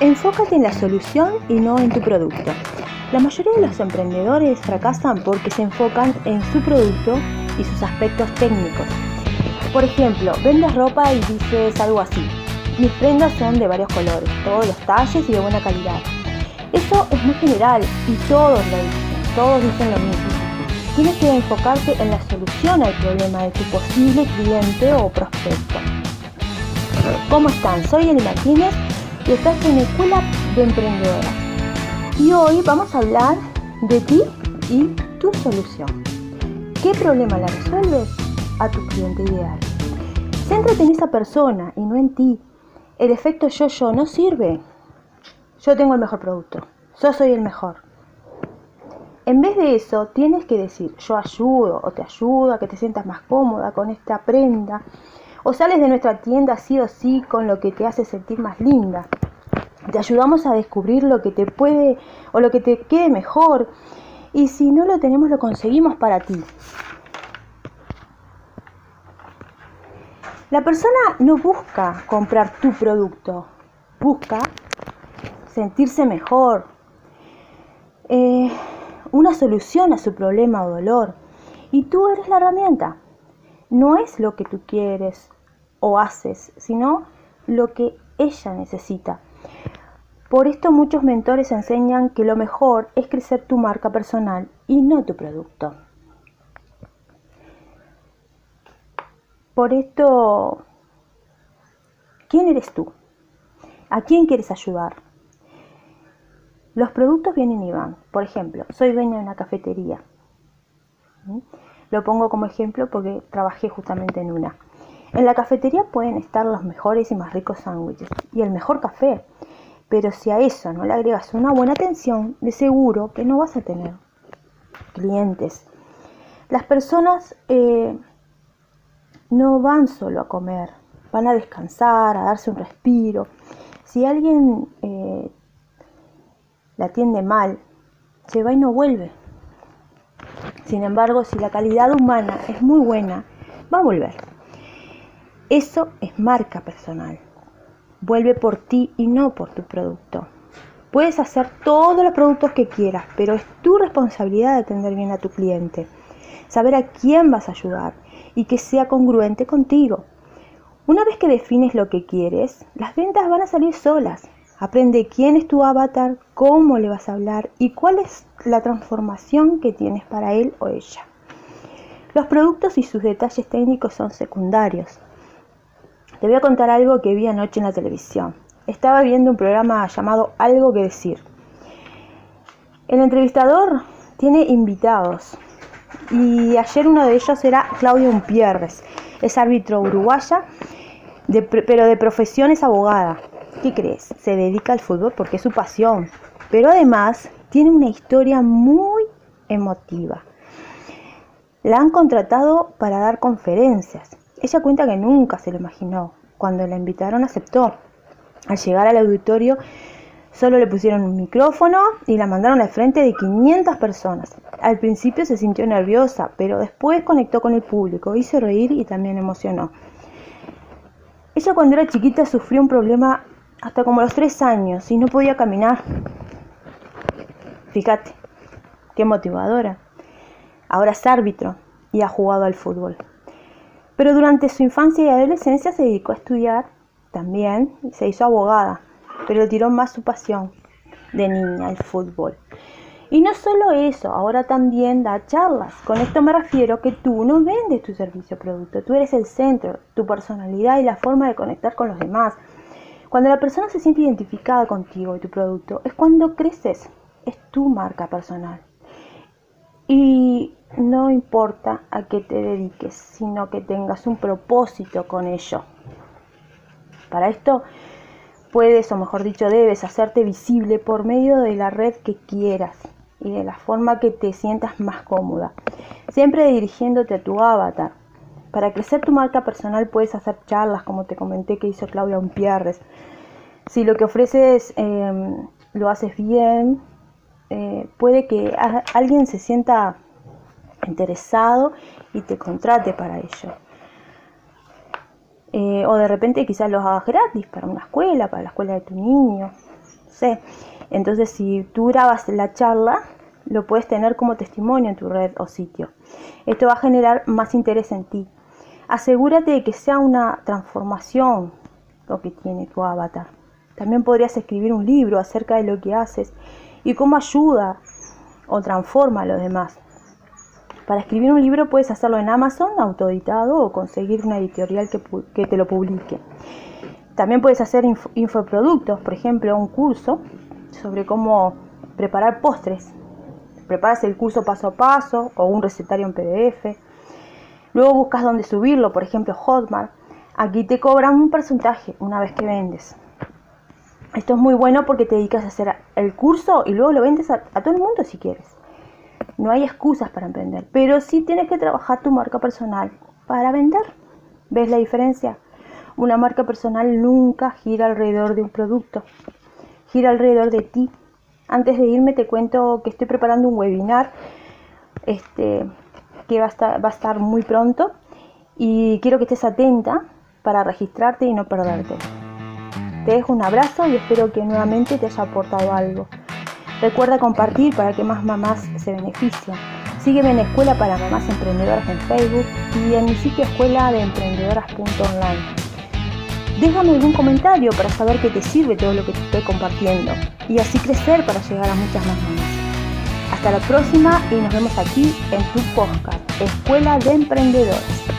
enfócate en la solución y no en tu producto. La mayoría de los emprendedores fracasan porque se enfocan en su producto y sus aspectos técnicos. Por ejemplo, vendes ropa y dices algo así. Mis prendas son de varios colores, todos los talles y de buena calidad. Eso es muy general y todos lo dicen, todos dicen lo mismo. Tienes que enfocarte en la solución al problema de tu posible cliente o prospecto. ¿Cómo están? Soy Eli Martínez y estás en Escuela de Emprendedora. Y hoy vamos a hablar de ti y tu solución. ¿Qué problema le resuelves a tu cliente ideal? Céntrate en esa persona y no en ti. El efecto yo-yo no sirve. Yo tengo el mejor producto. Yo soy el mejor. En vez de eso, tienes que decir, yo ayudo o te ayudo a que te sientas más cómoda con esta prenda. O sales de nuestra tienda sí o sí con lo que te hace sentir más linda. Te ayudamos a descubrir lo que te puede o lo que te quede mejor. Y si no lo tenemos, lo conseguimos para ti. La persona no busca comprar tu producto, busca sentirse mejor, eh, una solución a su problema o dolor. Y tú eres la herramienta. No es lo que tú quieres o haces, sino lo que ella necesita. Por esto muchos mentores enseñan que lo mejor es crecer tu marca personal y no tu producto. Por esto, ¿quién eres tú? ¿A quién quieres ayudar? Los productos vienen y van. Por ejemplo, soy dueña de una cafetería. ¿Mm? Lo pongo como ejemplo porque trabajé justamente en una. En la cafetería pueden estar los mejores y más ricos sándwiches y el mejor café. Pero si a eso no le agregas una buena atención, de seguro que no vas a tener clientes. Las personas eh, no van solo a comer, van a descansar, a darse un respiro. Si alguien eh, la atiende mal, se va y no vuelve. Sin embargo, si la calidad humana es muy buena, va a volver. Eso es marca personal. Vuelve por ti y no por tu producto. Puedes hacer todos los productos que quieras, pero es tu responsabilidad atender bien a tu cliente. Saber a quién vas a ayudar y que sea congruente contigo. Una vez que defines lo que quieres, las ventas van a salir solas. Aprende quién es tu avatar, cómo le vas a hablar y cuál es la transformación que tienes para él o ella. Los productos y sus detalles técnicos son secundarios. Te voy a contar algo que vi anoche en la televisión. Estaba viendo un programa llamado Algo que decir. El entrevistador tiene invitados y ayer uno de ellos era Claudia Umpierres, es árbitro uruguaya, pero de profesión es abogada. ¿Qué crees? Se dedica al fútbol porque es su pasión, pero además tiene una historia muy emotiva. La han contratado para dar conferencias. Ella cuenta que nunca se lo imaginó. Cuando la invitaron aceptó. Al llegar al auditorio Solo le pusieron un micrófono y la mandaron al frente de 500 personas. Al principio se sintió nerviosa, pero después conectó con el público, hizo reír y también emocionó. Ella cuando era chiquita sufrió un problema hasta como los 3 años y no podía caminar. Fíjate, qué motivadora. Ahora es árbitro y ha jugado al fútbol. Pero durante su infancia y adolescencia se dedicó a estudiar también y se hizo abogada pero tiró más su pasión de niña, el fútbol. Y no solo eso, ahora también da charlas. Con esto me refiero que tú no vendes tu servicio o producto, tú eres el centro, tu personalidad y la forma de conectar con los demás. Cuando la persona se siente identificada contigo y tu producto, es cuando creces, es tu marca personal. Y no importa a qué te dediques, sino que tengas un propósito con ello. Para esto puedes, o mejor dicho, debes hacerte visible por medio de la red que quieras y de la forma que te sientas más cómoda, siempre dirigiéndote a tu avatar. Para crecer tu marca personal puedes hacer charlas, como te comenté que hizo Claudia Umpierres. Si lo que ofreces em, lo haces bien, eh, puede que alguien se sienta interesado y te contrate para ello. Eh, o de repente quizás los hagas gratis para una escuela, para la escuela de tu niño. sé. Entonces, si tú grabas la charla, lo puedes tener como testimonio en tu red o sitio. Esto va a generar más interés en ti. Asegúrate de que sea una transformación lo que tiene tu avatar. También podrías escribir un libro acerca de lo que haces y cómo ayuda o transforma a los demás. Para escribir un libro puedes hacerlo en Amazon, autoeditado, o conseguir una editorial que, te lo publique. También puedes hacer infoproductos, por ejemplo, un curso sobre cómo preparar postres. Preparas el curso paso a paso o un recetario en PDF. Luego buscas dónde subirlo, por ejemplo, Hotmart. Aquí te cobran un porcentaje una vez que vendes. Esto es muy bueno porque te dedicas a hacer el curso y luego lo vendes a todo el mundo si quieres. No hay excusas para emprender, pero sí tienes que trabajar tu marca personal para vender. ¿Ves la diferencia? Una marca personal nunca gira alrededor de un producto, gira alrededor de ti. Antes de irme te cuento que estoy preparando un webinar este, que va a, estar, va a estar muy pronto y quiero que estés atenta para registrarte y no perderte. Te dejo un abrazo y espero que nuevamente te haya aportado algo. Recuerda compartir para que más mamás se beneficien. Sígueme en Escuela para Mamás Emprendedoras en Facebook y en mi sitio escuela de emprendedoras.online. Déjame algún comentario para saber que te sirve todo lo que te estoy compartiendo y así crecer para llegar a muchas más mamás. Hasta la próxima y nos vemos aquí en tu podcast, Escuela de Emprendedores.